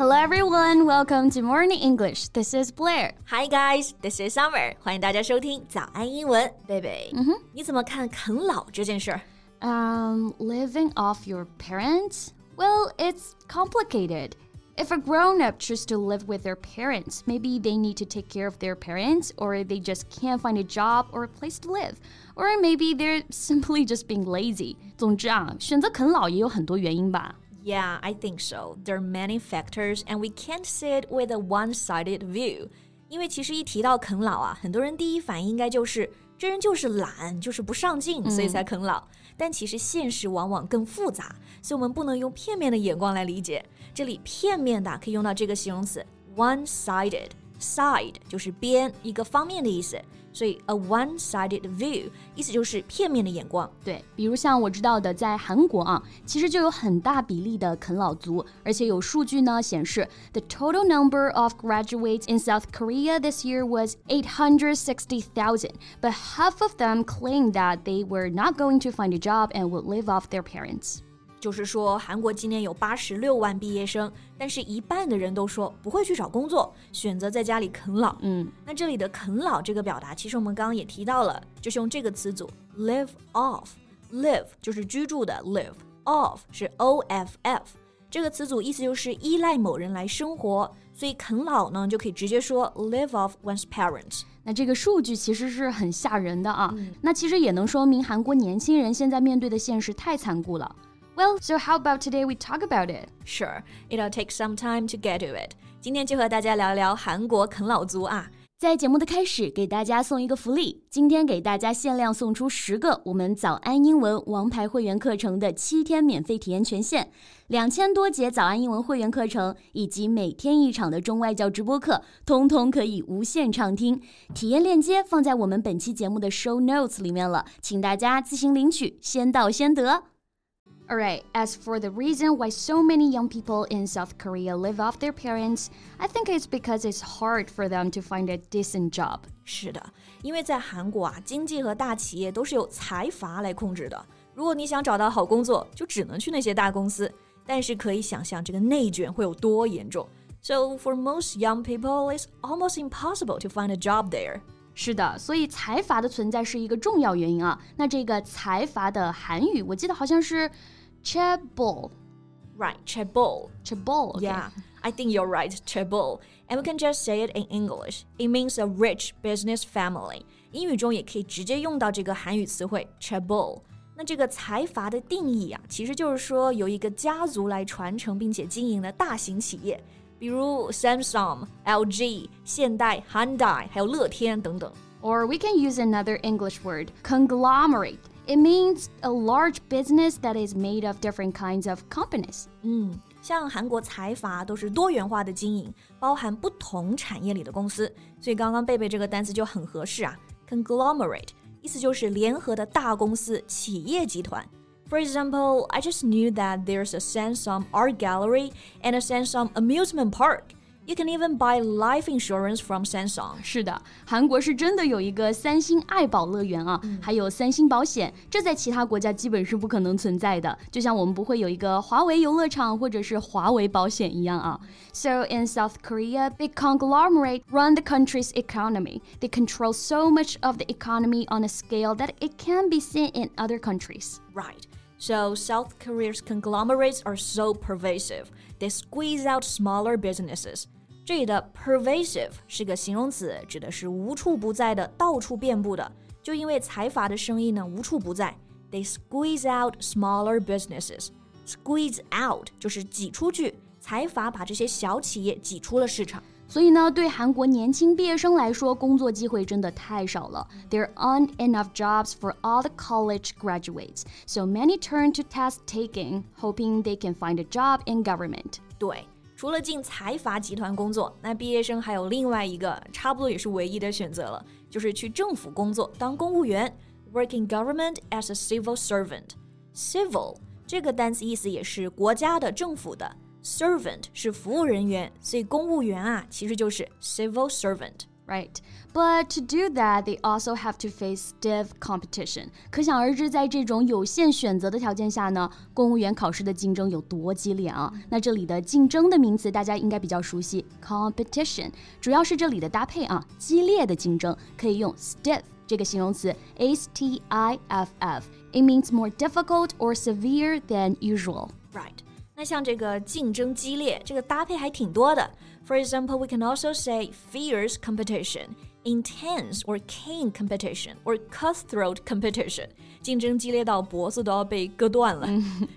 Hello everyone, welcome to Morning English. This is Blair. Hi guys, this is Summer. 欢迎大家收听早安英文。贝贝，嗯哼，你怎么看啃老这件事儿？Um, living off your parents? Well, it's complicated. If a grown up chooses to live with their parents, maybe they need to take care of their parents, or they just can't find a job or a place to live, or maybe they're simply just being lazy. 总之啊，选择啃老也有很多原因吧。 yeah, I think so. There are many factors, and we can't see it with a one-sided view. 因为其实一提到啃老啊，很多人第一反应应该就是这人就是懒，就是不上进，所以才啃老。但其实现实往往更复杂，所以我们不能用片面的眼光来理解。这里片面的可以用到这个形容词 one-sided。side 就是边一个方面的意思， 所以 a one-sided view 意思就是片面的眼光。对，比如像我知道的，在韩国啊，其实就有很大比例的啃老族，而且有数据呢显示，the total number of graduates in South Korea this year was 860,000, but half of them claimed that they were not going to find a job and would live off their parents. 就是说，韩国今年有八十六万毕业生，但是一半的人都说不会去找工作，选择在家里啃老。嗯，那这里的啃老这个表达，其实我们刚刚也提到了，就是用这个词组 live off。live 就是居住的 live，off 是 o f f，这个词组意思就是依赖某人来生活，所以啃老呢就可以直接说 live off one's parents。那这个数据其实是很吓人的啊，那其实也能说明韩国年轻人现在面对的现实太残酷了。Well, so how about today we talk about it? Sure, it'll take some time to get to it. 今天就和大家聊聊韩国啃老族啊。在节目的开始，给大家送一个福利。今天给大家限量送出十个我们早安英文王牌会员课程的七天免费体验权限，两千多节早安英文会员课程以及每天一场的中外教直播课，通通可以无限畅听。体验链接放在我们本期节目的 show notes 里面了，请大家自行领取，先到先得。Alright, as for the reason why so many young people in South Korea live off their parents, I think it's because it's hard for them to find a decent job. 是的，因为在韩国啊，经济和大企业都是由财阀来控制的。如果你想找到好工作，就只能去那些大公司。但是可以想象这个内卷会有多严重。So for most young people, it's almost impossible to find a job there. 是的，所以财阀的存在是一个重要原因啊。那这个财阀的韩语，我记得好像是 Chaebol. Right, Chaebol. Chaebol, okay. Yeah, I think you're right, Chaebol. And we can just say it in English. It means a rich business family. 英语中也可以直接用到这个韩语词汇 Chaebol。那这个财阀的定义啊，其实就是说由一个家族来传承并且经营的大型企业，比如 Samsung、LG、现代、Hyundai，还有乐天等等。Or we can use another English word, conglomerate. It means a large business that is made of different kinds of companies. 嗯，像韩国财阀都是多元化的经营，包含不同产业里的公司，所以刚刚贝贝这个单词就很合适啊。Conglomerate 意思就是联合的大公司、企业集团。For example, I just knew that there's a Samsung art gallery and a Samsung amusement park. You can even buy life insurance from Samsung。是的，韩国是真的有一个三星爱宝乐园啊，嗯、还有三星保险，这在其他国家基本是不可能存在的。就像我们不会有一个华为游乐场或者是华为保险一样啊。So in South Korea, big conglomerate run the country's economy. They control so much of the economy on a scale that it can be seen in other countries. Right. So South Korea's conglomerates are so pervasive. They squeeze out smaller businesses. 这里的 pervasive 是个形容词，指的是无处不在的、到处遍布的。就因为财阀的生意呢无处不在，they squeeze out smaller businesses. Squeeze out 就是挤出去，财阀把这些小企业挤出了市场。所以呢，对韩国年轻毕业生来说，工作机会真的太少了。There aren't enough jobs for all the college graduates, so many turn to test taking, hoping they can find a job in government. 对，除了进财阀集团工作，那毕业生还有另外一个差不多也是唯一的选择了，就是去政府工作当公务员，work in government as a civil servant. Civil 这个单词意思也是国家的、政府的。 servant 是服务人员，所以公务员啊其实就是 civil servant。 Right. But to do that, they also have to face stiff competition. 可想而知，在这种有限选择的条件下呢，公务员考试的竞争有多激烈啊！那这里的竞争的名词大家应该比较熟悉，competition，主要是这里的搭配啊，激烈的竞争可以用 stiff 这个形容词，s t i f f。It means more difficult or severe than usual. Right. 那像这个竞争激烈，这个搭配还挺多的。For example, we can also say fierce competition, intense or keen competition, or cutthroat competition. 竞争激烈到脖子都要被割断了。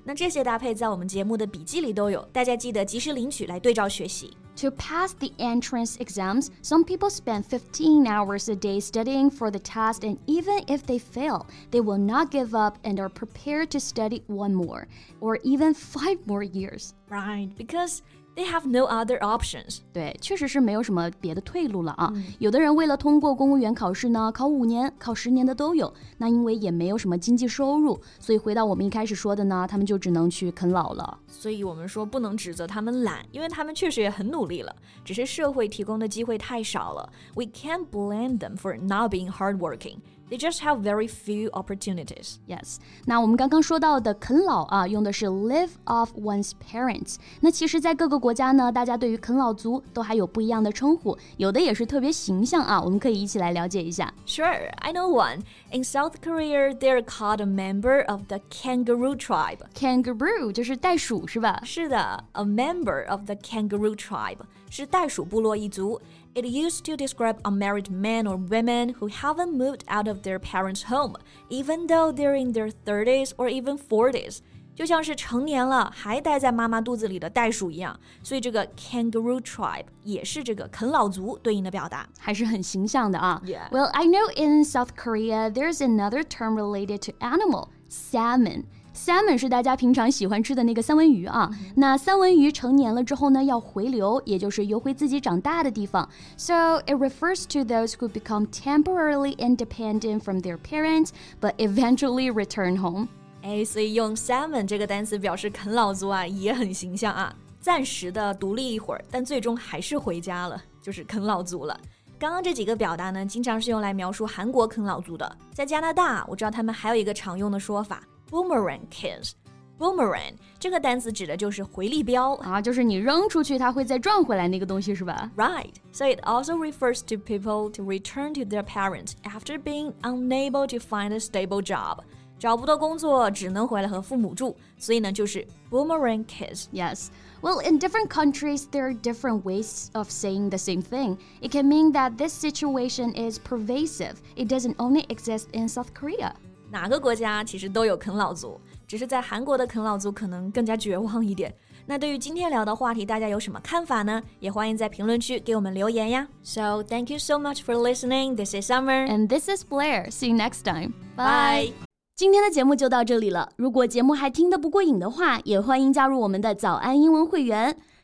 那这些搭配在我们节目的笔记里都有，大家记得及时领取来对照学习。 To pass the entrance exams, some people spend 15 hours a day studying for the test, and even if they fail, they will not give up and are prepared to study one more or even five more years. Right, because they have no other options. 对，确实是没有什么别的退路了啊。有的人为了通过公务员考试呢，考五年、考十年的都有。那因为也没有什么经济收入，所以回到我们一开始说的呢，他们就只能去啃老了。所以我们说不能指责他们懒，因为他们确实也很努力了，只是社会提供的机会太少了。We can't blame them for not being hardworking. They just have very few opportunities. Yes，那我们刚刚说到的啃老啊，用的是 live off one's parents。那其实，在各个国家呢，大家对于啃老族都还有不一样的称呼，有的也是特别形象啊。我们可以一起来了解一下。Sure, I know one. In South Korea, they're called a member of the kangaroo tribe. Kangaroo 就是袋鼠是吧？是的，a member of the kangaroo tribe 是袋鼠部落一族。 it used to describe unmarried men or women who haven't moved out of their parents' home, even though they're in their 30s or even 40s. 就像是成年了还待在妈妈肚子里的袋鼠一样，所以这个 kangaroo tribe 也是这个啃老族对应的表达，还是很形象的啊。Yeah. Well, I know in South Korea there's another term related to animal, salmon. Salmon 是大家平常喜欢吃的那个三文鱼啊。那三文鱼成年了之后呢，要回流，也就是游回自己长大的地方。So it refers to those who become temporarily independent from their parents, but eventually return home. 哎，所以用 salmon 这个单词表示啃老族啊，也很形象啊。暂时的独立一会儿，但最终还是回家了，就是啃老族了。刚刚这几个表达呢，经常是用来描述韩国啃老族的。在加拿大，我知道他们还有一个常用的说法。Boomerang kids. Boomerang 这个单词指的就是回力镖啊，就是你扔出去，它会再转回来那个东西是吧？Right. So it also refers to people to return to their parents after being unable to find a stable job. 找不到工作，只能回来和父母住，所以呢，就是 boomerang kids. Yes. Well, in different countries, there are different ways of saying the same thing. It can mean that this situation is pervasive. It doesn't only exist in South Korea. 哪个国家其实都有啃老族，只是在韩国的啃老族可能更加绝望一点。那对于今天聊的话题，大家有什么看法呢？也欢迎在评论区给我们留言呀。So thank you so much for listening. This is Summer and this is Blair. See you next time. Bye. 今天的节目就到这里了。如果节目还听得不过瘾的话，也欢迎加入我们的早安英文会员。